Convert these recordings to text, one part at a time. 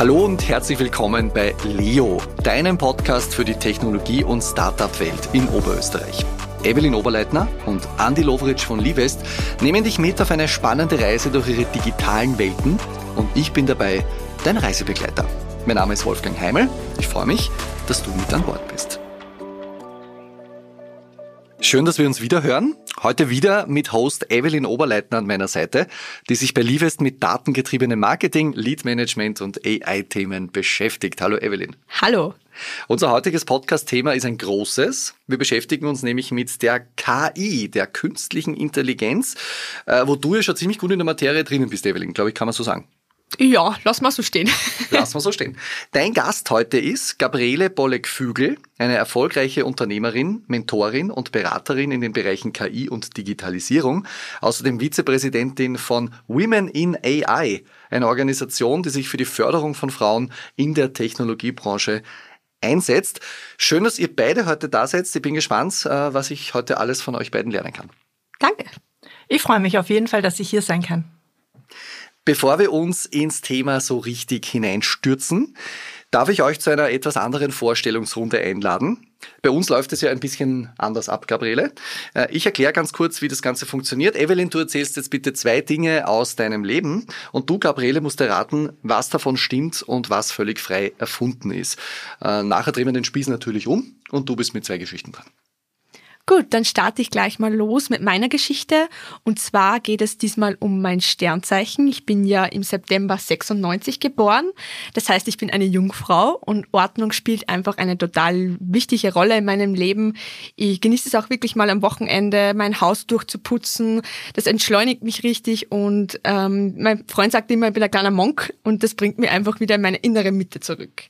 Hallo und herzlich willkommen bei Leo, deinem Podcast für die Technologie- und Startup-Welt in Oberösterreich. Evelyn Oberleitner und Andy Lovritsch von Livest nehmen dich mit auf eine spannende Reise durch ihre digitalen Welten und ich bin dabei dein Reisebegleiter. Mein Name ist Wolfgang Heimel. Ich freue mich, dass du mit an Bord bist. Schön, dass wir uns wieder hören. Heute wieder mit Host Evelyn Oberleitner an meiner Seite, die sich bei Livest mit datengetriebenem Marketing, Lead Management und AI-Themen beschäftigt. Hallo Evelyn. Hallo. Unser heutiges Podcast-Thema ist ein großes. Wir beschäftigen uns nämlich mit der KI, der künstlichen Intelligenz, äh, wo du ja schon ziemlich gut in der Materie drinnen bist, Evelyn, glaube ich, kann man so sagen. Ja, lass mal so stehen. Lass mal so stehen. Dein Gast heute ist Gabriele Bolleck-Fügel, eine erfolgreiche Unternehmerin, Mentorin und Beraterin in den Bereichen KI und Digitalisierung, außerdem Vizepräsidentin von Women in AI, eine Organisation, die sich für die Förderung von Frauen in der Technologiebranche einsetzt. Schön, dass ihr beide heute da seid. Ich bin gespannt, äh, was ich heute alles von euch beiden lernen kann. Danke. Ich freue mich auf jeden Fall, dass ich hier sein kann. Bevor wir uns ins Thema so richtig hineinstürzen, darf ich euch zu einer etwas anderen Vorstellungsrunde einladen. Bei uns läuft es ja ein bisschen anders ab, Gabriele. Äh, ich erkläre ganz kurz, wie das Ganze funktioniert. Evelyn, du erzählst jetzt bitte zwei Dinge aus deinem Leben und du, Gabriele, musst erraten, was davon stimmt und was völlig frei erfunden ist. Äh, nachher drehen wir den Spieß natürlich um und du bist mit zwei Geschichten dran. Gut, dann starte ich gleich mal los mit meiner Geschichte. Und zwar geht es diesmal um mein Sternzeichen. Ich bin ja im September 96 geboren. Das heißt, ich bin eine Jungfrau und Ordnung spielt einfach eine total wichtige Rolle in meinem Leben. Ich genieße es auch wirklich mal am Wochenende, mein Haus durchzuputzen. Das entschleunigt mich richtig und ähm, mein Freund sagt immer, ich bin ein kleiner Monk und das bringt mir einfach wieder in meine innere Mitte zurück.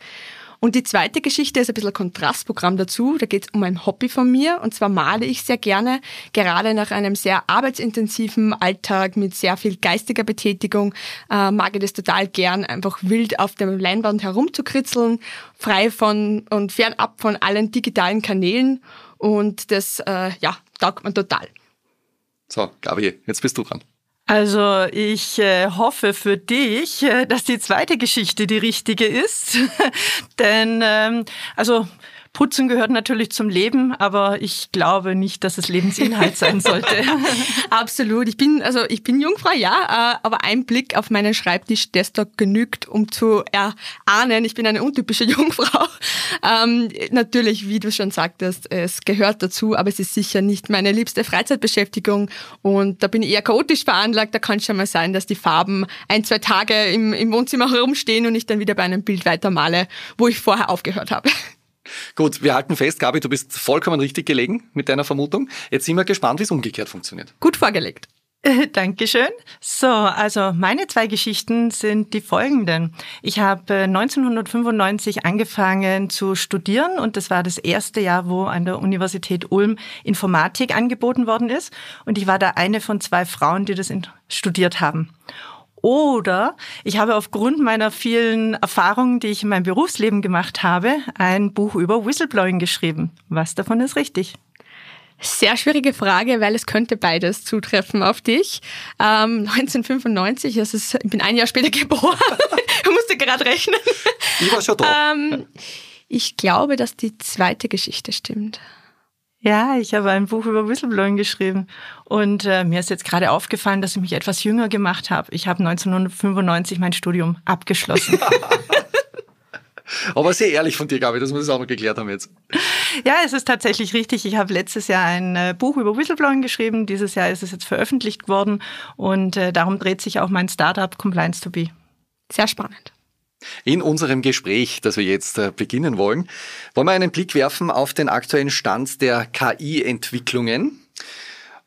Und die zweite Geschichte ist ein bisschen Kontrastprogramm dazu. Da geht es um ein Hobby von mir. Und zwar male ich sehr gerne. Gerade nach einem sehr arbeitsintensiven Alltag mit sehr viel geistiger Betätigung äh, mag ich das total gern, einfach wild auf der Leinwand herumzukritzeln, frei von und fernab von allen digitalen Kanälen. Und das, äh, ja, taugt man total. So, Gabi, jetzt bist du dran. Also ich äh, hoffe für dich, äh, dass die zweite Geschichte die richtige ist. Denn ähm, also Putzen gehört natürlich zum Leben, aber ich glaube nicht, dass es Lebensinhalt sein sollte. Absolut. Ich bin, also ich bin Jungfrau, ja, äh, aber ein Blick auf meinen Schreibtisch Desktop genügt, um zu erahnen, ich bin eine untypische Jungfrau. Ähm, natürlich, wie du schon sagtest, es gehört dazu, aber es ist sicher nicht meine liebste Freizeitbeschäftigung und da bin ich eher chaotisch veranlagt. Da kann es schon mal sein, dass die Farben ein, zwei Tage im, im Wohnzimmer herumstehen und ich dann wieder bei einem Bild weitermale, wo ich vorher aufgehört habe. Gut, wir halten fest, Gabi, du bist vollkommen richtig gelegen mit deiner Vermutung. Jetzt sind wir gespannt, wie es umgekehrt funktioniert. Gut vorgelegt. Dankeschön. So, also meine zwei Geschichten sind die folgenden. Ich habe 1995 angefangen zu studieren und das war das erste Jahr, wo an der Universität Ulm Informatik angeboten worden ist. Und ich war da eine von zwei Frauen, die das studiert haben. Oder ich habe aufgrund meiner vielen Erfahrungen, die ich in meinem Berufsleben gemacht habe, ein Buch über Whistleblowing geschrieben. Was davon ist richtig? Sehr schwierige Frage, weil es könnte beides zutreffen auf dich. Ähm, 1995, das ist, ich bin ein Jahr später geboren. ich musste gerade rechnen. Ich war schon da. Ähm, ich glaube, dass die zweite Geschichte stimmt. Ja, ich habe ein Buch über Whistleblowing geschrieben und äh, mir ist jetzt gerade aufgefallen, dass ich mich etwas jünger gemacht habe. Ich habe 1995 mein Studium abgeschlossen. Aber sehr ehrlich von dir, Gabi, dass wir das auch noch geklärt haben jetzt. Ja, es ist tatsächlich richtig. Ich habe letztes Jahr ein äh, Buch über Whistleblowing geschrieben. Dieses Jahr ist es jetzt veröffentlicht worden und äh, darum dreht sich auch mein Startup Compliance to Be. Sehr spannend. In unserem Gespräch, das wir jetzt äh, beginnen wollen, wollen wir einen Blick werfen auf den aktuellen Stand der KI-Entwicklungen.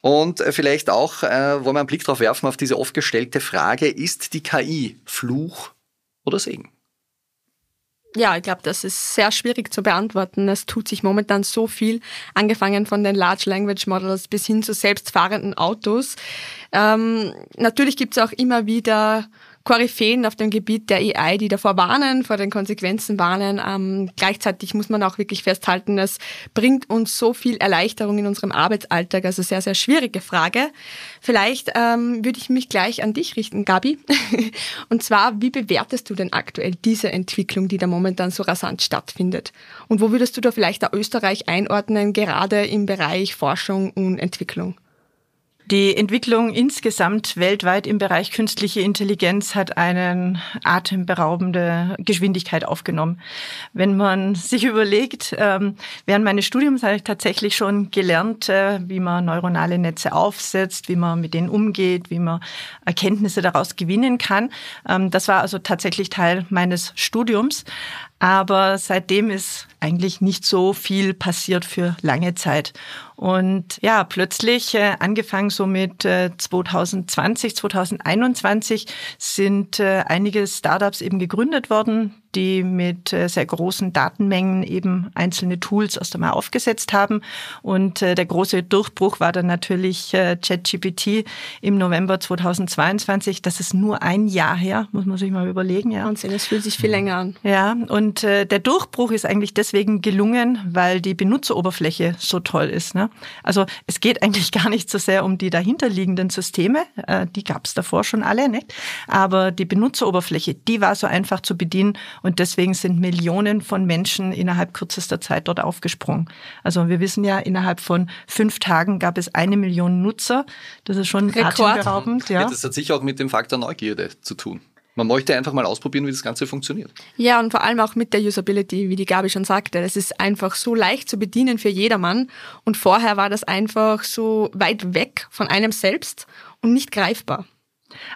Und äh, vielleicht auch äh, wollen wir einen Blick darauf werfen auf diese oft gestellte Frage, ist die KI Fluch oder Segen? Ja, ich glaube, das ist sehr schwierig zu beantworten. Es tut sich momentan so viel, angefangen von den Large Language Models bis hin zu selbstfahrenden Autos. Ähm, natürlich gibt es auch immer wieder Koryphäen auf dem Gebiet der AI, die davor warnen, vor den Konsequenzen warnen. Ähm, gleichzeitig muss man auch wirklich festhalten, es bringt uns so viel Erleichterung in unserem Arbeitsalltag. Also sehr, sehr schwierige Frage. Vielleicht ähm, würde ich mich gleich an dich richten, Gabi. Und zwar, wie bewertest du denn aktuell diese Entwicklung, die da momentan so rasant stattfindet? Und wo würdest du da vielleicht auch Österreich einordnen, gerade im Bereich Forschung und Entwicklung? Die Entwicklung insgesamt weltweit im Bereich künstliche Intelligenz hat eine atemberaubende Geschwindigkeit aufgenommen. Wenn man sich überlegt, ähm, während meines Studiums habe ich tatsächlich schon gelernt, äh, wie man neuronale Netze aufsetzt, wie man mit denen umgeht, wie man Erkenntnisse daraus gewinnen kann. Ähm, das war also tatsächlich Teil meines Studiums. Aber seitdem ist eigentlich nicht so viel passiert für lange Zeit. Und ja, plötzlich, äh, angefangen so mit äh, 2020, 2021, sind äh, einige Startups eben gegründet worden, die mit äh, sehr großen Datenmengen eben einzelne Tools erst einmal aufgesetzt haben. Und äh, der große Durchbruch war dann natürlich äh, ChatGPT im November 2022. Das ist nur ein Jahr her, muss man sich mal überlegen. Ja. Wahnsinn, es fühlt sich viel länger an. Ja, und der Durchbruch ist eigentlich deswegen gelungen, weil die Benutzeroberfläche so toll ist. Ne? Also es geht eigentlich gar nicht so sehr um die dahinterliegenden Systeme, die gab es davor schon alle, nicht? aber die Benutzeroberfläche, die war so einfach zu bedienen und deswegen sind Millionen von Menschen innerhalb kürzester Zeit dort aufgesprungen. Also wir wissen ja, innerhalb von fünf Tagen gab es eine Million Nutzer. Das ist schon atemberaubend. Ja. ja. Das hat sicher auch mit dem Faktor Neugierde zu tun. Man möchte einfach mal ausprobieren, wie das Ganze funktioniert. Ja, und vor allem auch mit der Usability, wie die Gabi schon sagte. Das ist einfach so leicht zu bedienen für jedermann. Und vorher war das einfach so weit weg von einem selbst und nicht greifbar.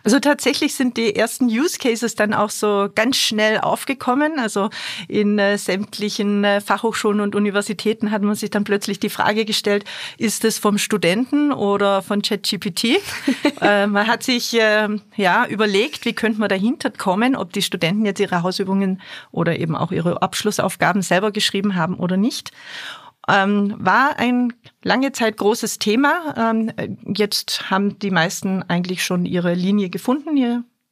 Also tatsächlich sind die ersten Use Cases dann auch so ganz schnell aufgekommen. Also in äh, sämtlichen äh, Fachhochschulen und Universitäten hat man sich dann plötzlich die Frage gestellt, ist es vom Studenten oder von ChatGPT? äh, man hat sich äh, ja überlegt, wie könnte man dahinter kommen, ob die Studenten jetzt ihre Hausübungen oder eben auch ihre Abschlussaufgaben selber geschrieben haben oder nicht. Ähm, war ein lange Zeit großes Thema. Ähm, jetzt haben die meisten eigentlich schon ihre Linie gefunden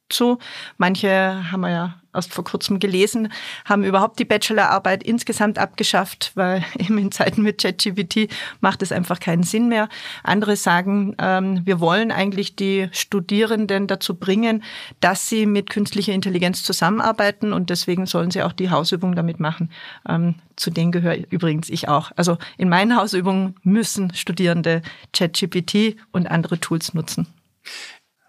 hierzu. Manche haben wir ja erst vor kurzem gelesen, haben überhaupt die Bachelorarbeit insgesamt abgeschafft, weil eben in Zeiten mit ChatGPT macht es einfach keinen Sinn mehr. Andere sagen, ähm, wir wollen eigentlich die Studierenden dazu bringen, dass sie mit künstlicher Intelligenz zusammenarbeiten und deswegen sollen sie auch die Hausübung damit machen. Ähm, zu denen gehöre übrigens ich auch. Also in meinen Hausübungen müssen Studierende ChatGPT und andere Tools nutzen.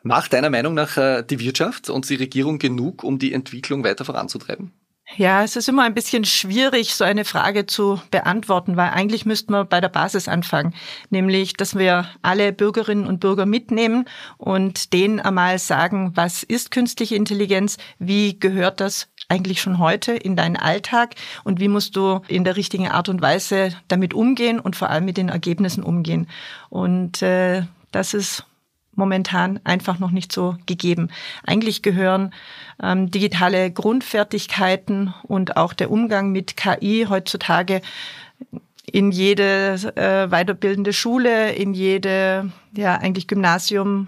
Macht deiner Meinung nach äh, die Wirtschaft und die Regierung genug, um die Entwicklung weiter voranzutreiben? Ja, es ist immer ein bisschen schwierig, so eine Frage zu beantworten, weil eigentlich müssten wir bei der Basis anfangen, nämlich, dass wir alle Bürgerinnen und Bürger mitnehmen und denen einmal sagen, was ist künstliche Intelligenz, wie gehört das eigentlich schon heute in deinen Alltag und wie musst du in der richtigen Art und Weise damit umgehen und vor allem mit den Ergebnissen umgehen. Und äh, das ist momentan einfach noch nicht so gegeben. Eigentlich gehören ähm, digitale Grundfertigkeiten und auch der Umgang mit KI heutzutage in jede äh, weiterbildende Schule, in jede, ja, eigentlich Gymnasium.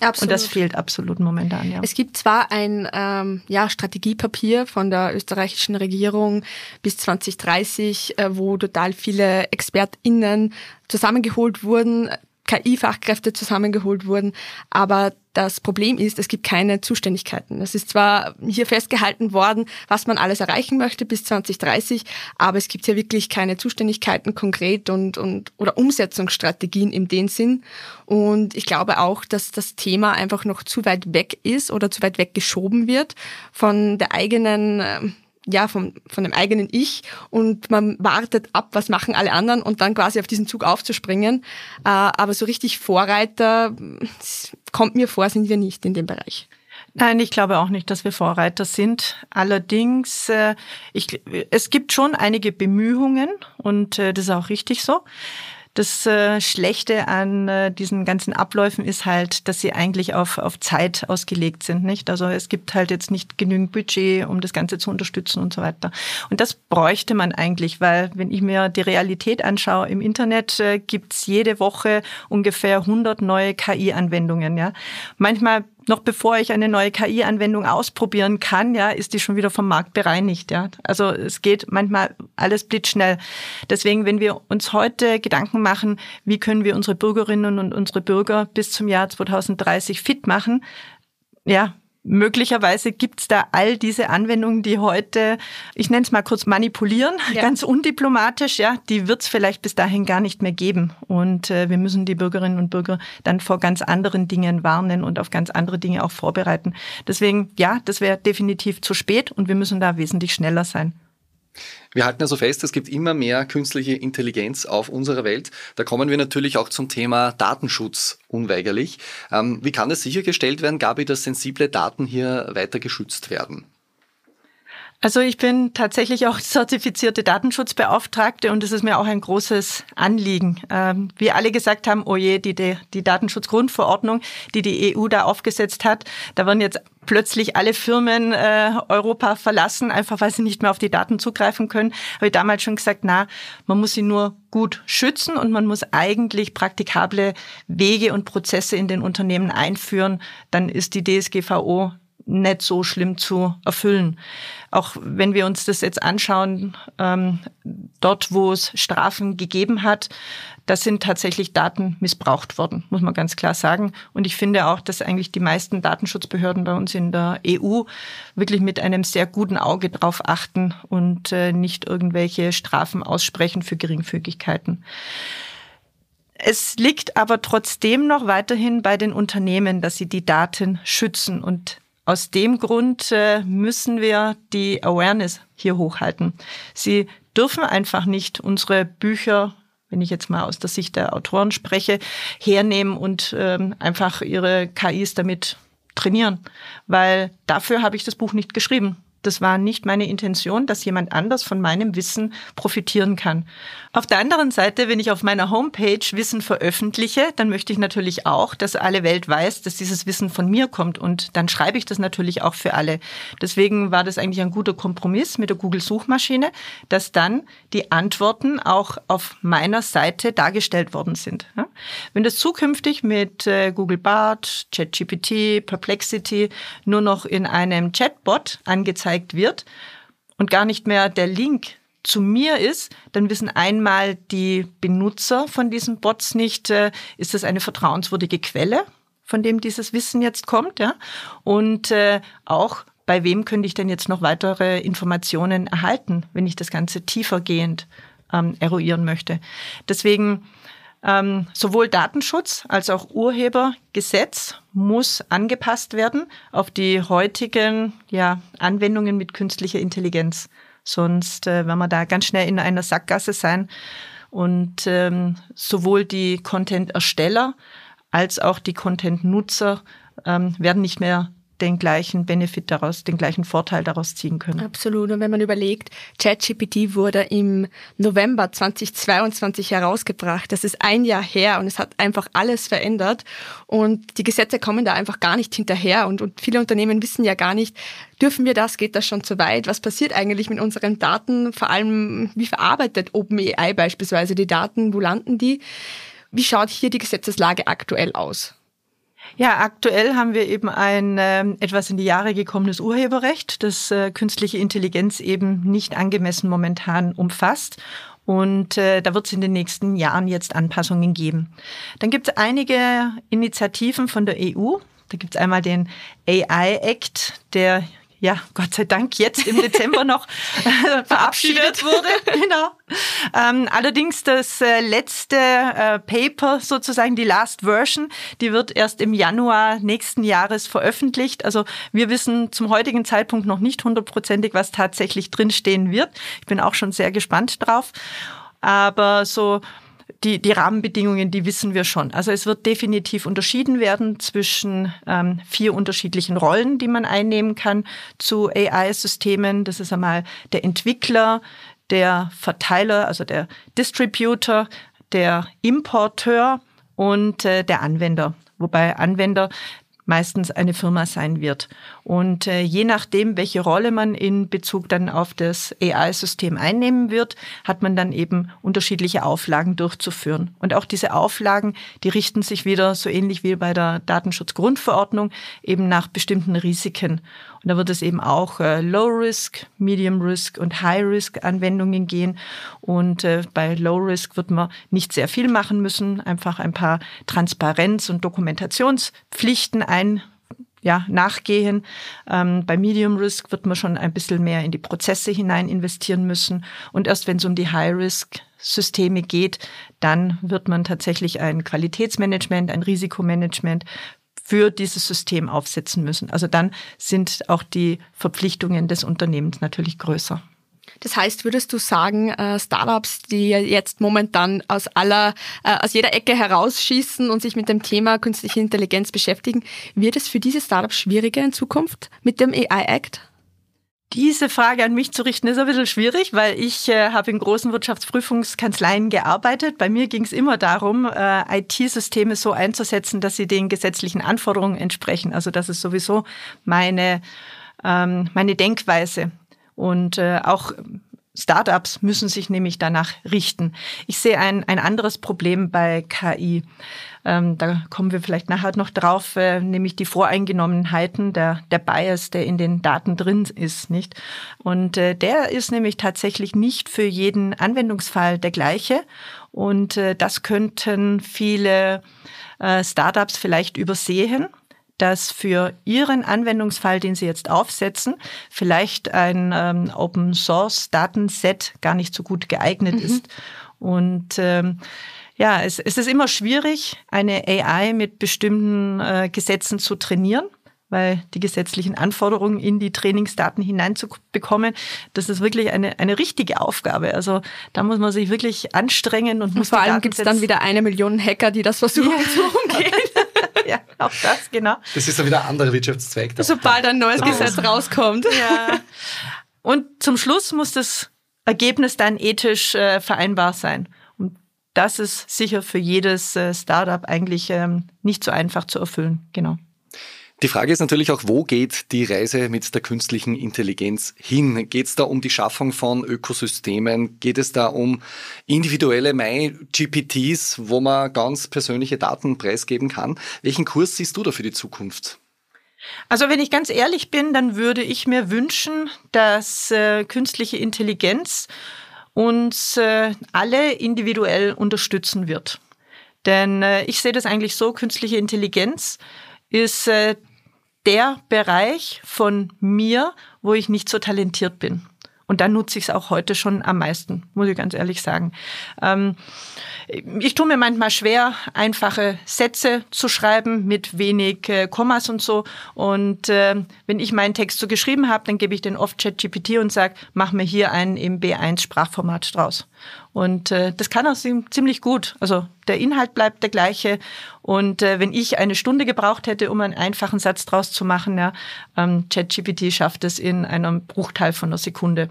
Absolut. Und das fehlt absolut momentan, ja. Es gibt zwar ein ähm, ja, Strategiepapier von der österreichischen Regierung bis 2030, äh, wo total viele ExpertInnen zusammengeholt wurden, KI-Fachkräfte zusammengeholt wurden. Aber das Problem ist, es gibt keine Zuständigkeiten. Es ist zwar hier festgehalten worden, was man alles erreichen möchte bis 2030, aber es gibt hier wirklich keine Zuständigkeiten konkret und, und oder Umsetzungsstrategien in dem Sinn. Und ich glaube auch, dass das Thema einfach noch zu weit weg ist oder zu weit weg geschoben wird von der eigenen ähm, ja, vom, von dem eigenen Ich und man wartet ab, was machen alle anderen und dann quasi auf diesen Zug aufzuspringen. Äh, aber so richtig Vorreiter kommt mir vor, sind wir nicht in dem Bereich. Nein, ich glaube auch nicht, dass wir Vorreiter sind. Allerdings, äh, ich, es gibt schon einige Bemühungen und äh, das ist auch richtig so. Das äh, Schlechte an äh, diesen ganzen Abläufen ist halt, dass sie eigentlich auf, auf Zeit ausgelegt sind, nicht? Also es gibt halt jetzt nicht genügend Budget, um das Ganze zu unterstützen und so weiter. Und das bräuchte man eigentlich, weil wenn ich mir die Realität anschaue, im Internet äh, gibt's jede Woche ungefähr 100 neue KI-Anwendungen, ja. Manchmal noch bevor ich eine neue KI-Anwendung ausprobieren kann, ja, ist die schon wieder vom Markt bereinigt, ja. Also es geht manchmal alles blitzschnell. Deswegen, wenn wir uns heute Gedanken machen, wie können wir unsere Bürgerinnen und unsere Bürger bis zum Jahr 2030 fit machen, ja, möglicherweise gibt's da all diese Anwendungen, die heute, ich nenne es mal kurz manipulieren, ja. ganz undiplomatisch, ja, die wird's vielleicht bis dahin gar nicht mehr geben. Und äh, wir müssen die Bürgerinnen und Bürger dann vor ganz anderen Dingen warnen und auf ganz andere Dinge auch vorbereiten. Deswegen, ja, das wäre definitiv zu spät und wir müssen da wesentlich schneller sein. Wir halten also fest, es gibt immer mehr künstliche Intelligenz auf unserer Welt. Da kommen wir natürlich auch zum Thema Datenschutz unweigerlich. Ähm, wie kann es sichergestellt werden, Gabi, dass sensible Daten hier weiter geschützt werden? Also ich bin tatsächlich auch zertifizierte Datenschutzbeauftragte und es ist mir auch ein großes Anliegen. Ähm, wie alle gesagt haben, oh je, die, die Datenschutzgrundverordnung, die die EU da aufgesetzt hat, da werden jetzt plötzlich alle Firmen äh, Europa verlassen, einfach weil sie nicht mehr auf die Daten zugreifen können. Habe ich damals schon gesagt, na, man muss sie nur gut schützen und man muss eigentlich praktikable Wege und Prozesse in den Unternehmen einführen. Dann ist die DSGVO nicht so schlimm zu erfüllen. Auch wenn wir uns das jetzt anschauen, ähm, dort, wo es Strafen gegeben hat, da sind tatsächlich Daten missbraucht worden, muss man ganz klar sagen. Und ich finde auch, dass eigentlich die meisten Datenschutzbehörden bei uns in der EU wirklich mit einem sehr guten Auge drauf achten und äh, nicht irgendwelche Strafen aussprechen für Geringfügigkeiten. Es liegt aber trotzdem noch weiterhin bei den Unternehmen, dass sie die Daten schützen und aus dem Grund äh, müssen wir die Awareness hier hochhalten. Sie dürfen einfach nicht unsere Bücher, wenn ich jetzt mal aus der Sicht der Autoren spreche, hernehmen und ähm, einfach ihre KIs damit trainieren, weil dafür habe ich das Buch nicht geschrieben. Das war nicht meine Intention, dass jemand anders von meinem Wissen profitieren kann. Auf der anderen Seite, wenn ich auf meiner Homepage Wissen veröffentliche, dann möchte ich natürlich auch, dass alle Welt weiß, dass dieses Wissen von mir kommt und dann schreibe ich das natürlich auch für alle. Deswegen war das eigentlich ein guter Kompromiss mit der Google-Suchmaschine, dass dann die Antworten auch auf meiner Seite dargestellt worden sind. Wenn das zukünftig mit äh, Google Bart, ChatGPT, Perplexity nur noch in einem Chatbot angezeigt angezeigt wird und gar nicht mehr der Link zu mir ist, dann wissen einmal die Benutzer von diesen Bots nicht, äh, ist das eine vertrauenswürdige Quelle, von dem dieses Wissen jetzt kommt, ja? Und äh, auch bei wem könnte ich denn jetzt noch weitere Informationen erhalten, wenn ich das Ganze tiefergehend ähm, eruieren möchte. Deswegen ähm, sowohl Datenschutz als auch Urhebergesetz muss angepasst werden auf die heutigen ja, Anwendungen mit künstlicher Intelligenz. Sonst äh, werden wir da ganz schnell in einer Sackgasse sein. Und ähm, sowohl die Content-Ersteller als auch die Content-Nutzer ähm, werden nicht mehr den gleichen Benefit daraus, den gleichen Vorteil daraus ziehen können. Absolut. Und wenn man überlegt, ChatGPT wurde im November 2022 herausgebracht. Das ist ein Jahr her und es hat einfach alles verändert. Und die Gesetze kommen da einfach gar nicht hinterher. Und, und viele Unternehmen wissen ja gar nicht, dürfen wir das, geht das schon zu weit? Was passiert eigentlich mit unseren Daten? Vor allem, wie verarbeitet OpenAI beispielsweise die Daten? Wo landen die? Wie schaut hier die Gesetzeslage aktuell aus? Ja, aktuell haben wir eben ein äh, etwas in die Jahre gekommenes Urheberrecht, das äh, künstliche Intelligenz eben nicht angemessen momentan umfasst. Und äh, da wird es in den nächsten Jahren jetzt Anpassungen geben. Dann gibt es einige Initiativen von der EU. Da gibt es einmal den AI Act, der ja, Gott sei Dank jetzt im Dezember noch äh, verabschiedet wurde. genau. Ähm, allerdings das äh, letzte äh, Paper, sozusagen die Last Version, die wird erst im Januar nächsten Jahres veröffentlicht. Also wir wissen zum heutigen Zeitpunkt noch nicht hundertprozentig, was tatsächlich drinstehen wird. Ich bin auch schon sehr gespannt drauf. Aber so die, die Rahmenbedingungen, die wissen wir schon. Also es wird definitiv unterschieden werden zwischen ähm, vier unterschiedlichen Rollen, die man einnehmen kann zu AI-Systemen. Das ist einmal der Entwickler, der Verteiler, also der Distributor, der Importeur und äh, der Anwender. Wobei Anwender meistens eine Firma sein wird. Und äh, je nachdem, welche Rolle man in Bezug dann auf das AI-System einnehmen wird, hat man dann eben unterschiedliche Auflagen durchzuführen. Und auch diese Auflagen, die richten sich wieder so ähnlich wie bei der Datenschutzgrundverordnung eben nach bestimmten Risiken. Und da wird es eben auch äh, Low-Risk, Medium-Risk und High-Risk-Anwendungen gehen. Und äh, bei Low-Risk wird man nicht sehr viel machen müssen, einfach ein paar Transparenz- und Dokumentationspflichten ein ja, nachgehen. Ähm, bei Medium Risk wird man schon ein bisschen mehr in die Prozesse hinein investieren müssen. Und erst wenn es um die High Risk Systeme geht, dann wird man tatsächlich ein Qualitätsmanagement, ein Risikomanagement für dieses System aufsetzen müssen. Also dann sind auch die Verpflichtungen des Unternehmens natürlich größer. Das heißt, würdest du sagen, äh, Startups, die jetzt momentan aus aller, äh, aus jeder Ecke herausschießen und sich mit dem Thema künstliche Intelligenz beschäftigen, wird es für diese Startups schwieriger in Zukunft mit dem AI Act? Diese Frage an mich zu richten ist ein bisschen schwierig, weil ich äh, habe in großen Wirtschaftsprüfungskanzleien gearbeitet. Bei mir ging es immer darum, äh, IT-Systeme so einzusetzen, dass sie den gesetzlichen Anforderungen entsprechen. Also das ist sowieso meine, ähm, meine Denkweise. Und äh, auch Startups müssen sich nämlich danach richten. Ich sehe ein, ein anderes Problem bei KI. Ähm, da kommen wir vielleicht nachher noch drauf, äh, nämlich die Voreingenommenheiten, der, der Bias, der in den Daten drin ist, nicht? Und äh, der ist nämlich tatsächlich nicht für jeden Anwendungsfall der gleiche. Und äh, das könnten viele äh, Startups vielleicht übersehen dass für Ihren Anwendungsfall, den Sie jetzt aufsetzen, vielleicht ein ähm, Open Source Datenset gar nicht so gut geeignet mhm. ist. Und ähm, ja, es, es ist immer schwierig, eine AI mit bestimmten äh, Gesetzen zu trainieren weil die gesetzlichen Anforderungen in die Trainingsdaten hineinzubekommen, das ist wirklich eine, eine richtige Aufgabe. Also da muss man sich wirklich anstrengen und, und vor allem gibt es dann wieder eine Million Hacker, die das versuchen ja. zu umgehen. ja, auch das, genau. Das ist dann wieder ein anderer Wirtschaftszweig. Sobald ein neues Gesetz rauskommt. Ja. Und zum Schluss muss das Ergebnis dann ethisch äh, vereinbar sein das ist sicher für jedes äh, Startup eigentlich ähm, nicht so einfach zu erfüllen. Genau. Die Frage ist natürlich auch, wo geht die Reise mit der künstlichen Intelligenz hin? Geht es da um die Schaffung von Ökosystemen? Geht es da um individuelle My-GPTs, wo man ganz persönliche Daten preisgeben kann? Welchen Kurs siehst du da für die Zukunft? Also wenn ich ganz ehrlich bin, dann würde ich mir wünschen, dass äh, künstliche Intelligenz uns äh, alle individuell unterstützen wird. Denn äh, ich sehe das eigentlich so, künstliche Intelligenz ist äh, der Bereich von mir, wo ich nicht so talentiert bin. Und dann nutze ich es auch heute schon am meisten, muss ich ganz ehrlich sagen. Ähm, ich tue mir manchmal schwer, einfache Sätze zu schreiben mit wenig äh, Kommas und so. Und äh, wenn ich meinen Text so geschrieben habe, dann gebe ich den oft ChatGPT und sage, mach mir hier einen im B1 Sprachformat draus. Und äh, das kann auch ziemlich gut. Also der Inhalt bleibt der gleiche. Und äh, wenn ich eine Stunde gebraucht hätte, um einen einfachen Satz draus zu machen, ja, ähm, ChatGPT schafft es in einem Bruchteil von einer Sekunde.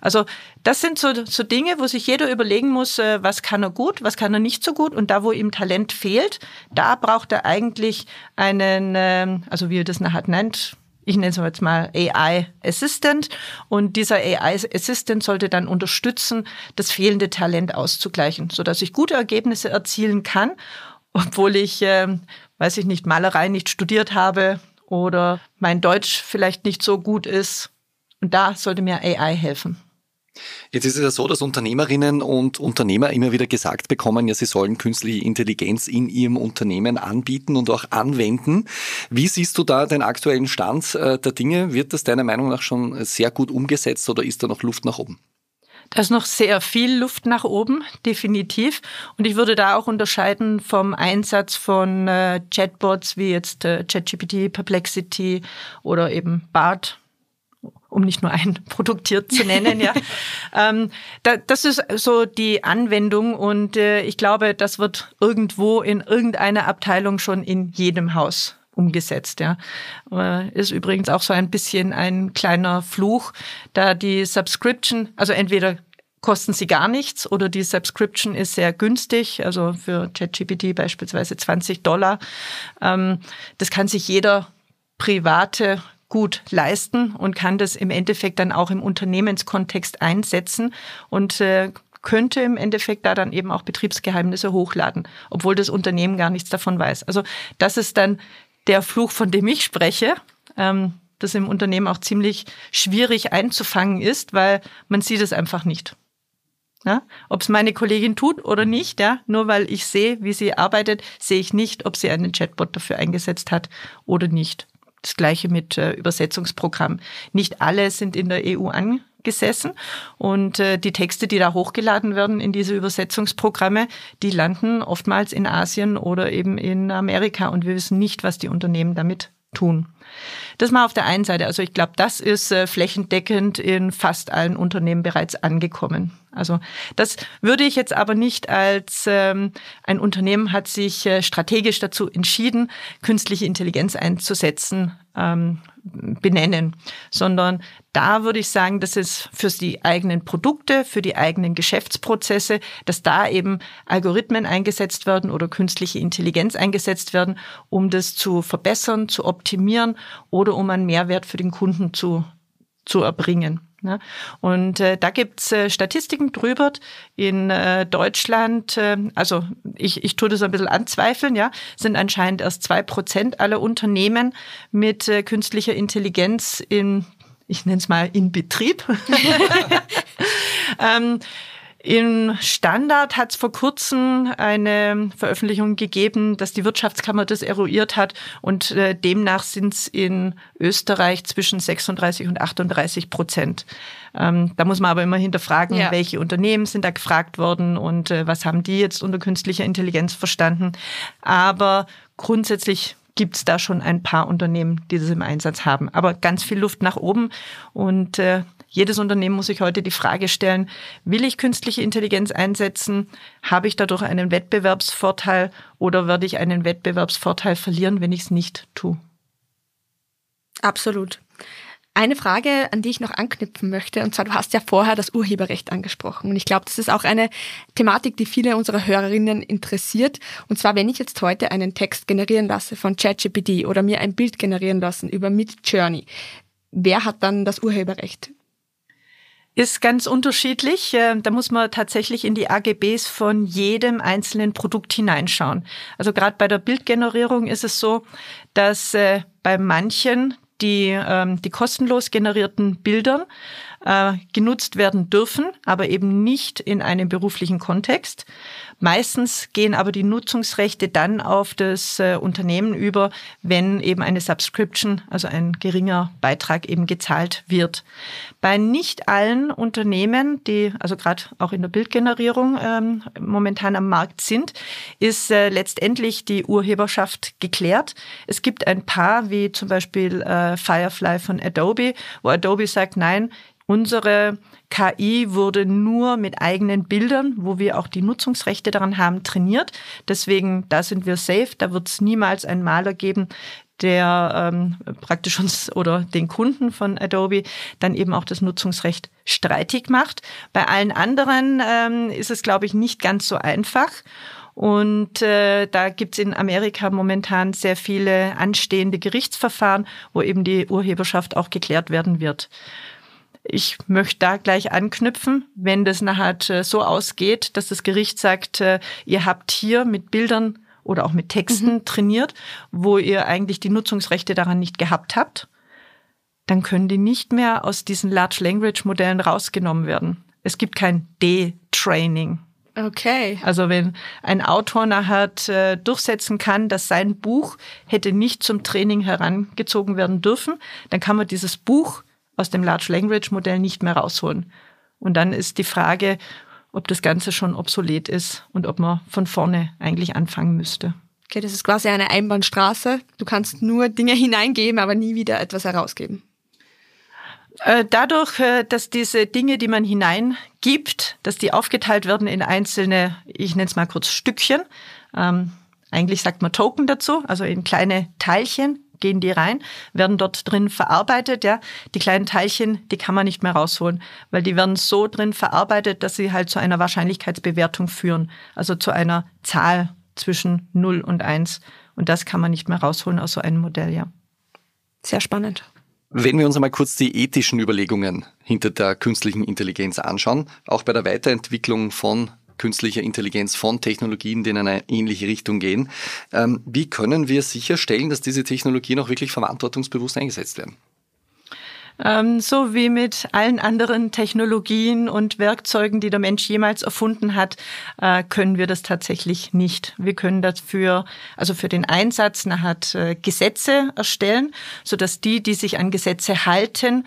Also das sind so, so Dinge, wo sich jeder überlegen muss, äh, was kann er gut, was kann er nicht so gut. Und da, wo ihm Talent fehlt, da braucht er eigentlich einen, äh, also wie er das nachher nennt, ich nenne es jetzt mal AI Assistant. Und dieser AI Assistant sollte dann unterstützen, das fehlende Talent auszugleichen, sodass ich gute Ergebnisse erzielen kann, obwohl ich, äh, weiß ich nicht, Malerei nicht studiert habe oder mein Deutsch vielleicht nicht so gut ist. Und da sollte mir AI helfen. Jetzt ist es ja so, dass Unternehmerinnen und Unternehmer immer wieder gesagt bekommen, ja, sie sollen künstliche Intelligenz in ihrem Unternehmen anbieten und auch anwenden. Wie siehst du da den aktuellen Stand äh, der Dinge? Wird das deiner Meinung nach schon sehr gut umgesetzt oder ist da noch Luft nach oben? Da ist noch sehr viel Luft nach oben, definitiv. Und ich würde da auch unterscheiden vom Einsatz von äh, Chatbots wie jetzt äh, ChatGPT, Perplexity oder eben BART, um nicht nur ein Produkt hier zu nennen, ja. ähm, da, das ist so die Anwendung und äh, ich glaube, das wird irgendwo in irgendeiner Abteilung schon in jedem Haus umgesetzt, ja. Äh, ist übrigens auch so ein bisschen ein kleiner Fluch, da die Subscription, also entweder kosten sie gar nichts oder die Subscription ist sehr günstig, also für ChatGPT beispielsweise 20 Dollar. Ähm, das kann sich jeder private gut leisten und kann das im Endeffekt dann auch im Unternehmenskontext einsetzen und äh, könnte im Endeffekt da dann eben auch Betriebsgeheimnisse hochladen, obwohl das Unternehmen gar nichts davon weiß. Also das ist dann der Fluch, von dem ich spreche. Ähm, das im Unternehmen auch ziemlich schwierig einzufangen ist, weil man sieht es einfach nicht. Ja? Ob es meine Kollegin tut oder nicht, ja, nur weil ich sehe, wie sie arbeitet, sehe ich nicht, ob sie einen Chatbot dafür eingesetzt hat oder nicht. Das gleiche mit äh, Übersetzungsprogramm. Nicht alle sind in der EU angesessen und äh, die Texte, die da hochgeladen werden in diese Übersetzungsprogramme, die landen oftmals in Asien oder eben in Amerika und wir wissen nicht, was die Unternehmen damit tun. Das mal auf der einen Seite. Also ich glaube, das ist äh, flächendeckend in fast allen Unternehmen bereits angekommen. Also das würde ich jetzt aber nicht als ähm, ein Unternehmen hat sich äh, strategisch dazu entschieden, künstliche Intelligenz einzusetzen, ähm, benennen, sondern da würde ich sagen, dass es für die eigenen Produkte, für die eigenen Geschäftsprozesse, dass da eben Algorithmen eingesetzt werden oder künstliche Intelligenz eingesetzt werden, um das zu verbessern, zu optimieren oder um einen Mehrwert für den Kunden zu, zu erbringen. Ne? Und äh, da gibt's äh, Statistiken drüber. In äh, Deutschland, äh, also ich, ich tue das ein bisschen anzweifeln, ja, sind anscheinend erst zwei Prozent aller Unternehmen mit äh, künstlicher Intelligenz in, ich nenne es mal, in Betrieb. ähm, im Standard hat es vor kurzem eine Veröffentlichung gegeben, dass die Wirtschaftskammer das eruiert hat und äh, demnach sind es in Österreich zwischen 36 und 38 Prozent. Ähm, da muss man aber immer hinterfragen, ja. welche Unternehmen sind da gefragt worden und äh, was haben die jetzt unter künstlicher Intelligenz verstanden. Aber grundsätzlich gibt es da schon ein paar Unternehmen, die das im Einsatz haben. Aber ganz viel Luft nach oben und äh, jedes Unternehmen muss sich heute die Frage stellen, will ich künstliche Intelligenz einsetzen? Habe ich dadurch einen Wettbewerbsvorteil oder werde ich einen Wettbewerbsvorteil verlieren, wenn ich es nicht tue? Absolut. Eine Frage, an die ich noch anknüpfen möchte, und zwar, du hast ja vorher das Urheberrecht angesprochen. Und ich glaube, das ist auch eine Thematik, die viele unserer Hörerinnen interessiert. Und zwar, wenn ich jetzt heute einen Text generieren lasse von ChatGPT oder mir ein Bild generieren lassen über Midjourney, wer hat dann das Urheberrecht? Ist ganz unterschiedlich. Äh, da muss man tatsächlich in die AGBs von jedem einzelnen Produkt hineinschauen. Also gerade bei der Bildgenerierung ist es so, dass äh, bei manchen die, ähm, die kostenlos generierten Bilder äh, genutzt werden dürfen, aber eben nicht in einem beruflichen Kontext. Meistens gehen aber die Nutzungsrechte dann auf das äh, Unternehmen über, wenn eben eine Subscription, also ein geringer Beitrag eben gezahlt wird. Bei nicht allen Unternehmen, die also gerade auch in der Bildgenerierung ähm, momentan am Markt sind, ist äh, letztendlich die Urheberschaft geklärt. Es gibt ein paar, wie zum Beispiel äh, Firefly von Adobe, wo Adobe sagt, nein, Unsere KI wurde nur mit eigenen Bildern, wo wir auch die Nutzungsrechte daran haben, trainiert. Deswegen, da sind wir safe. Da wird es niemals einen Maler geben, der ähm, praktisch uns oder den Kunden von Adobe dann eben auch das Nutzungsrecht streitig macht. Bei allen anderen ähm, ist es, glaube ich, nicht ganz so einfach. Und äh, da gibt's in Amerika momentan sehr viele anstehende Gerichtsverfahren, wo eben die Urheberschaft auch geklärt werden wird. Ich möchte da gleich anknüpfen, wenn das nachher äh, so ausgeht, dass das Gericht sagt, äh, ihr habt hier mit Bildern oder auch mit Texten mhm. trainiert, wo ihr eigentlich die Nutzungsrechte daran nicht gehabt habt, dann können die nicht mehr aus diesen Large Language Modellen rausgenommen werden. Es gibt kein D-Training. Okay. Also wenn ein Autor nachher äh, durchsetzen kann, dass sein Buch hätte nicht zum Training herangezogen werden dürfen, dann kann man dieses Buch aus dem Large Language Modell nicht mehr rausholen. Und dann ist die Frage, ob das Ganze schon obsolet ist und ob man von vorne eigentlich anfangen müsste. Okay, das ist quasi eine Einbahnstraße. Du kannst nur Dinge hineingeben, aber nie wieder etwas herausgeben. Äh, dadurch, äh, dass diese Dinge, die man hineingibt, dass die aufgeteilt werden in einzelne, ich nenne es mal kurz Stückchen, ähm, eigentlich sagt man Token dazu, also in kleine Teilchen, gehen die rein, werden dort drin verarbeitet. Ja, die kleinen Teilchen, die kann man nicht mehr rausholen, weil die werden so drin verarbeitet, dass sie halt zu einer Wahrscheinlichkeitsbewertung führen, also zu einer Zahl zwischen 0 und 1. Und das kann man nicht mehr rausholen aus so einem Modell, ja. Sehr spannend. Wenn wir uns einmal kurz die ethischen Überlegungen hinter der künstlichen Intelligenz anschauen, auch bei der Weiterentwicklung von künstlicher Intelligenz, von Technologien, die in eine ähnliche Richtung gehen, ähm, wie können wir sicherstellen, dass diese Technologien auch wirklich verantwortungsbewusst eingesetzt werden? Ähm, so wie mit allen anderen Technologien und Werkzeugen, die der Mensch jemals erfunden hat, äh, können wir das tatsächlich nicht. Wir können dafür, also für den Einsatz nachher äh, Gesetze erstellen, so dass die, die sich an Gesetze halten,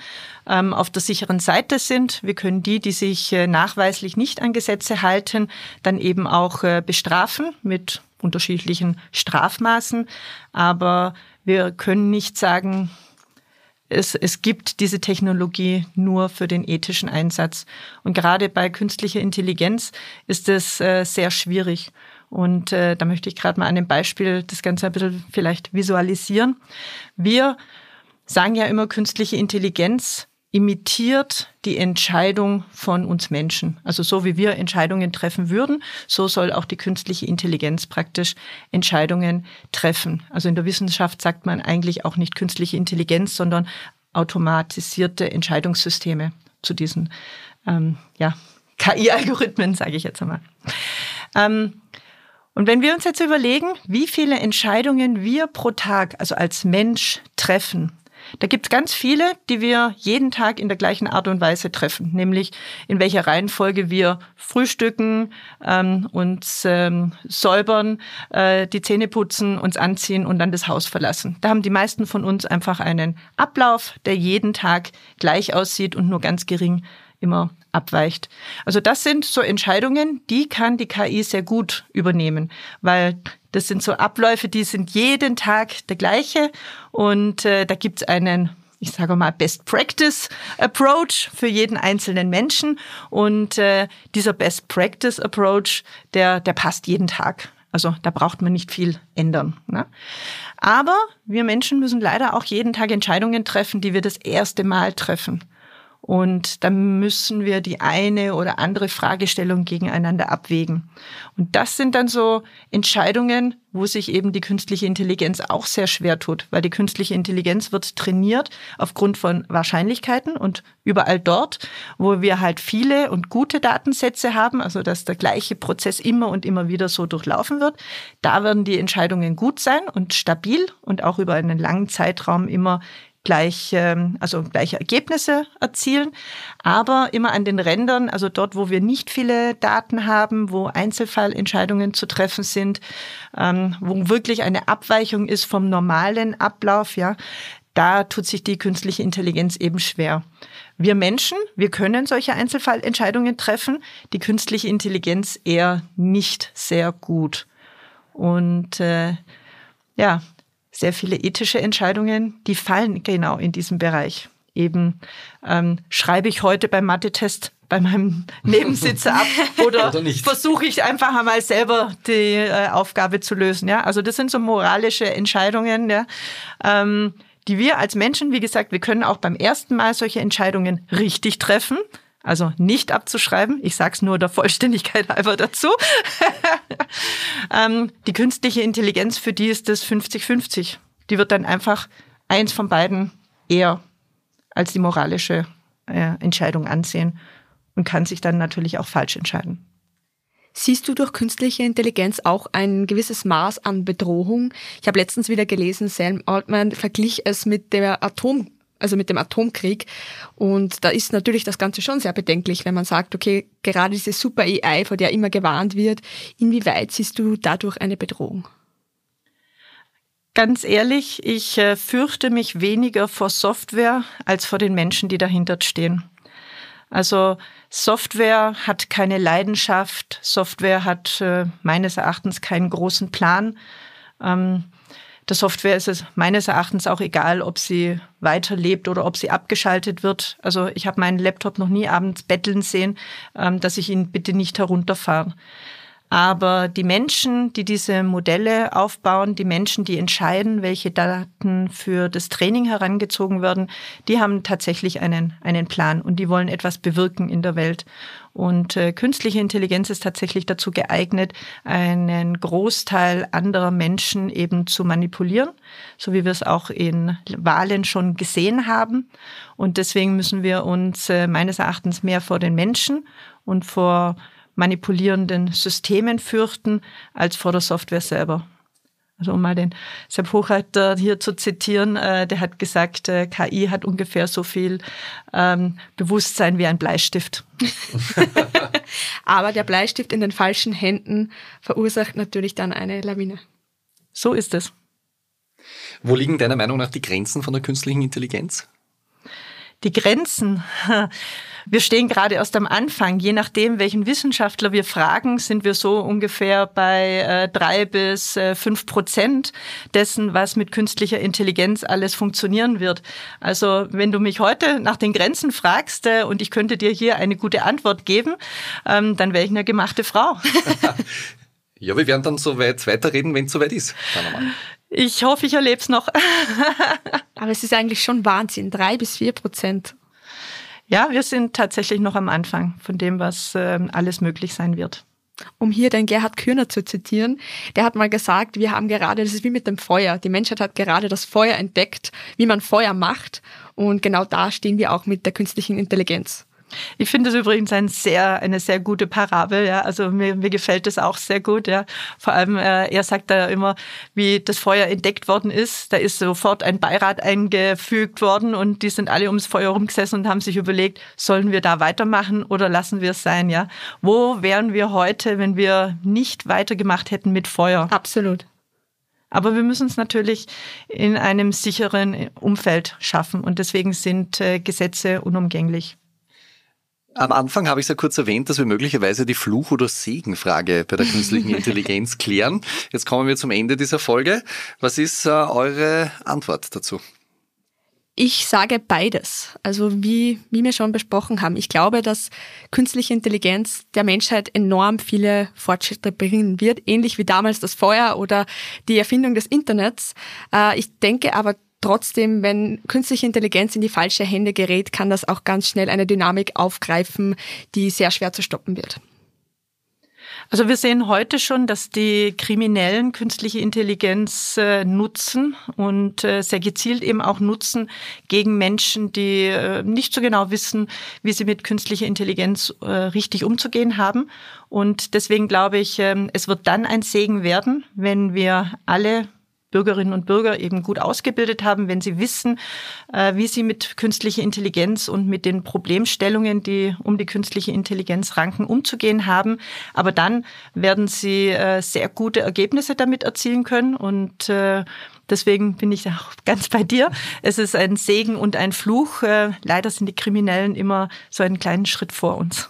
ähm, auf der sicheren Seite sind. Wir können die, die sich äh, nachweislich nicht an Gesetze halten, dann eben auch bestrafen mit unterschiedlichen Strafmaßen. Aber wir können nicht sagen, es, es gibt diese Technologie nur für den ethischen Einsatz. Und gerade bei künstlicher Intelligenz ist es äh, sehr schwierig. Und äh, da möchte ich gerade mal an dem Beispiel das Ganze ein bisschen vielleicht visualisieren. Wir sagen ja immer, künstliche Intelligenz imitiert die Entscheidung von uns Menschen. Also so wie wir Entscheidungen treffen würden, so soll auch die künstliche Intelligenz praktisch Entscheidungen treffen. Also in der Wissenschaft sagt man eigentlich auch nicht künstliche Intelligenz, sondern automatisierte Entscheidungssysteme zu diesen ähm, ja, KI-Algorithmen, sage ich jetzt einmal. Ähm, und wenn wir uns jetzt überlegen, wie viele Entscheidungen wir pro Tag, also als Mensch, treffen, da gibt es ganz viele, die wir jeden Tag in der gleichen Art und Weise treffen, nämlich in welcher Reihenfolge wir frühstücken, ähm, uns ähm, säubern, äh, die Zähne putzen, uns anziehen und dann das Haus verlassen. Da haben die meisten von uns einfach einen Ablauf, der jeden Tag gleich aussieht und nur ganz gering immer abweicht. Also das sind so Entscheidungen, die kann die KI sehr gut übernehmen, weil das sind so Abläufe, die sind jeden Tag der gleiche und äh, da gibt's einen ich sage mal, Best Practice Approach für jeden einzelnen Menschen. Und äh, dieser Best Practice Approach, der, der passt jeden Tag. Also da braucht man nicht viel ändern. Ne? Aber wir Menschen müssen leider auch jeden Tag Entscheidungen treffen, die wir das erste Mal treffen. Und dann müssen wir die eine oder andere Fragestellung gegeneinander abwägen. Und das sind dann so Entscheidungen, wo sich eben die künstliche Intelligenz auch sehr schwer tut, weil die künstliche Intelligenz wird trainiert aufgrund von Wahrscheinlichkeiten und überall dort, wo wir halt viele und gute Datensätze haben, also dass der gleiche Prozess immer und immer wieder so durchlaufen wird, da werden die Entscheidungen gut sein und stabil und auch über einen langen Zeitraum immer gleich, ähm, also gleiche Ergebnisse erzielen, aber immer an den Rändern, also dort, wo wir nicht viele Daten haben, wo Einzelfallentscheidungen zu treffen sind, ähm, wo wirklich eine Abweichung ist vom normalen Ablauf, ja, da tut sich die künstliche Intelligenz eben schwer. Wir Menschen, wir können solche Einzelfallentscheidungen treffen, die künstliche Intelligenz eher nicht sehr gut. Und äh, ja, sehr viele ethische Entscheidungen, die fallen genau in diesem Bereich. Eben ähm, schreibe ich heute beim Mathe-Test bei meinem Nebensitzer ab oder, oder versuche ich einfach einmal selber die äh, Aufgabe zu lösen. Ja, also das sind so moralische Entscheidungen, ja, ähm, die wir als Menschen, wie gesagt, wir können auch beim ersten Mal solche Entscheidungen richtig treffen. Also nicht abzuschreiben. Ich sage es nur der Vollständigkeit halber dazu. ähm, die künstliche Intelligenz, für die ist das 50-50. Die wird dann einfach eins von beiden eher als die moralische äh, Entscheidung ansehen und kann sich dann natürlich auch falsch entscheiden. Siehst du durch künstliche Intelligenz auch ein gewisses Maß an Bedrohung? Ich habe letztens wieder gelesen, Sam Altman verglich es mit der Atom also mit dem Atomkrieg. Und da ist natürlich das Ganze schon sehr bedenklich, wenn man sagt, okay, gerade diese Super AI, vor der immer gewarnt wird, inwieweit siehst du dadurch eine Bedrohung? Ganz ehrlich, ich äh, fürchte mich weniger vor Software als vor den Menschen, die dahinter stehen. Also Software hat keine Leidenschaft, Software hat äh, meines Erachtens keinen großen Plan. Ähm, der Software ist es meines Erachtens auch egal, ob sie weiterlebt oder ob sie abgeschaltet wird. Also ich habe meinen Laptop noch nie abends betteln sehen, ähm, dass ich ihn bitte nicht herunterfahre. Aber die Menschen, die diese Modelle aufbauen, die Menschen, die entscheiden, welche Daten für das Training herangezogen werden, die haben tatsächlich einen, einen Plan und die wollen etwas bewirken in der Welt. Und äh, künstliche Intelligenz ist tatsächlich dazu geeignet, einen Großteil anderer Menschen eben zu manipulieren, so wie wir es auch in Wahlen schon gesehen haben. Und deswegen müssen wir uns äh, meines Erachtens mehr vor den Menschen und vor manipulierenden Systemen fürchten, als vor der Software selber. Also um mal den Sepp Hochreiter hier zu zitieren, äh, der hat gesagt, äh, KI hat ungefähr so viel ähm, Bewusstsein wie ein Bleistift. Aber der Bleistift in den falschen Händen verursacht natürlich dann eine Lawine. So ist es. Wo liegen deiner Meinung nach die Grenzen von der künstlichen Intelligenz? Die Grenzen. Wir stehen gerade erst am Anfang. Je nachdem, welchen Wissenschaftler wir fragen, sind wir so ungefähr bei äh, drei bis äh, fünf Prozent dessen, was mit künstlicher Intelligenz alles funktionieren wird. Also wenn du mich heute nach den Grenzen fragst äh, und ich könnte dir hier eine gute Antwort geben, ähm, dann wäre ich eine gemachte Frau. ja, wir werden dann so weit weiterreden, wenn es soweit ist. Ich hoffe, ich erlebe es noch. Aber es ist eigentlich schon Wahnsinn. Drei bis vier Prozent. Ja, wir sind tatsächlich noch am Anfang von dem, was äh, alles möglich sein wird. Um hier den Gerhard Kühner zu zitieren, der hat mal gesagt, wir haben gerade, das ist wie mit dem Feuer, die Menschheit hat gerade das Feuer entdeckt, wie man Feuer macht und genau da stehen wir auch mit der künstlichen Intelligenz. Ich finde es übrigens ein sehr, eine sehr gute Parabel. Ja. Also mir, mir gefällt das auch sehr gut. Ja. Vor allem, äh, er sagt da immer, wie das Feuer entdeckt worden ist. Da ist sofort ein Beirat eingefügt worden und die sind alle ums Feuer rumgesessen und haben sich überlegt, sollen wir da weitermachen oder lassen wir es sein? Ja. Wo wären wir heute, wenn wir nicht weitergemacht hätten mit Feuer? Absolut. Aber wir müssen es natürlich in einem sicheren Umfeld schaffen und deswegen sind äh, Gesetze unumgänglich. Am Anfang habe ich es ja kurz erwähnt, dass wir möglicherweise die Fluch- oder Segenfrage bei der künstlichen Intelligenz klären. Jetzt kommen wir zum Ende dieser Folge. Was ist äh, eure Antwort dazu? Ich sage beides. Also wie, wie wir schon besprochen haben, ich glaube, dass künstliche Intelligenz der Menschheit enorm viele Fortschritte bringen wird, ähnlich wie damals das Feuer oder die Erfindung des Internets. Äh, ich denke aber Trotzdem, wenn künstliche Intelligenz in die falsche Hände gerät, kann das auch ganz schnell eine Dynamik aufgreifen, die sehr schwer zu stoppen wird. Also wir sehen heute schon, dass die Kriminellen künstliche Intelligenz äh, nutzen und äh, sehr gezielt eben auch nutzen gegen Menschen, die äh, nicht so genau wissen, wie sie mit künstlicher Intelligenz richtig umzugehen haben. Und deswegen glaube ich, ähm, es wird dann ein Segen werden, wenn wir alle Bürgerinnen und Bürger eben gut ausgebildet haben, wenn sie wissen, äh, wie sie mit künstlicher Intelligenz und mit den Problemstellungen, die um die künstliche Intelligenz ranken, umzugehen haben. Aber dann werden sie äh, sehr gute Ergebnisse damit erzielen können und äh, Deswegen bin ich auch ganz bei dir. Es ist ein Segen und ein Fluch. Leider sind die Kriminellen immer so einen kleinen Schritt vor uns.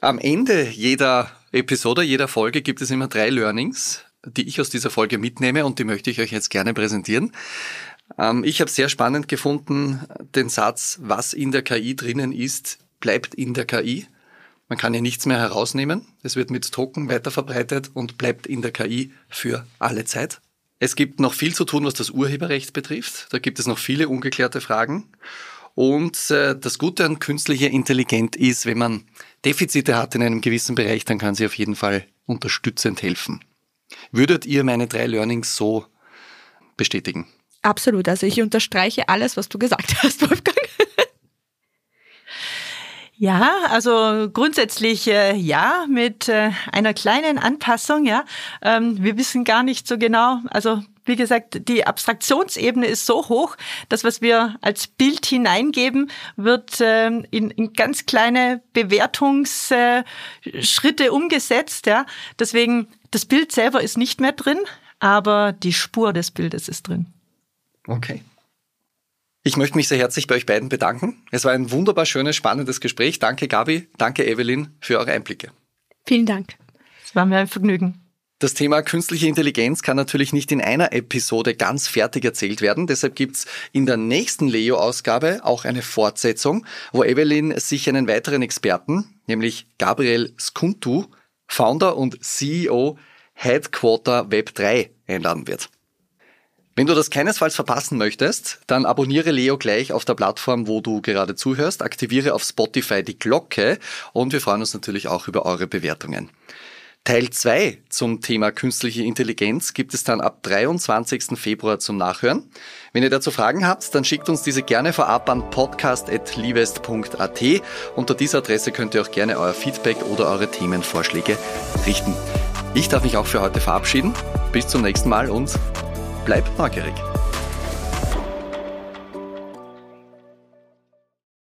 Am Ende jeder Episode, jeder Folge gibt es immer drei Learnings die ich aus dieser Folge mitnehme und die möchte ich euch jetzt gerne präsentieren. Ähm, ich habe sehr spannend gefunden den Satz, was in der KI drinnen ist, bleibt in der KI. Man kann ja nichts mehr herausnehmen. Es wird mit Token weiterverbreitet und bleibt in der KI für alle Zeit. Es gibt noch viel zu tun, was das Urheberrecht betrifft. Da gibt es noch viele ungeklärte Fragen. Und äh, das Gute an künstlicher Intelligenz ist, wenn man Defizite hat in einem gewissen Bereich, dann kann sie auf jeden Fall unterstützend helfen. Würdet ihr meine drei Learnings so bestätigen? Absolut. Also ich unterstreiche alles, was du gesagt hast, Wolfgang. Ja, also grundsätzlich äh, ja, mit äh, einer kleinen Anpassung, ja. Ähm, wir wissen gar nicht so genau, also wie gesagt, die Abstraktionsebene ist so hoch, dass was wir als Bild hineingeben, wird äh, in, in ganz kleine Bewertungsschritte umgesetzt, ja. Deswegen das Bild selber ist nicht mehr drin, aber die Spur des Bildes ist drin. Okay. Ich möchte mich sehr herzlich bei euch beiden bedanken. Es war ein wunderbar schönes, spannendes Gespräch. Danke Gabi, danke Evelyn für eure Einblicke. Vielen Dank. Es war mir ein Vergnügen. Das Thema künstliche Intelligenz kann natürlich nicht in einer Episode ganz fertig erzählt werden. Deshalb gibt's in der nächsten Leo-Ausgabe auch eine Fortsetzung, wo Evelyn sich einen weiteren Experten, nämlich Gabriel Skuntu, Founder und CEO Headquarter Web 3 einladen wird. Wenn du das keinesfalls verpassen möchtest, dann abonniere Leo gleich auf der Plattform, wo du gerade zuhörst, aktiviere auf Spotify die Glocke und wir freuen uns natürlich auch über eure Bewertungen. Teil 2 zum Thema künstliche Intelligenz gibt es dann ab 23. Februar zum Nachhören. Wenn ihr dazu Fragen habt, dann schickt uns diese gerne vorab an podcast.livest.at. Unter dieser Adresse könnt ihr auch gerne euer Feedback oder eure Themenvorschläge richten. Ich darf mich auch für heute verabschieden. Bis zum nächsten Mal und bleibt neugierig.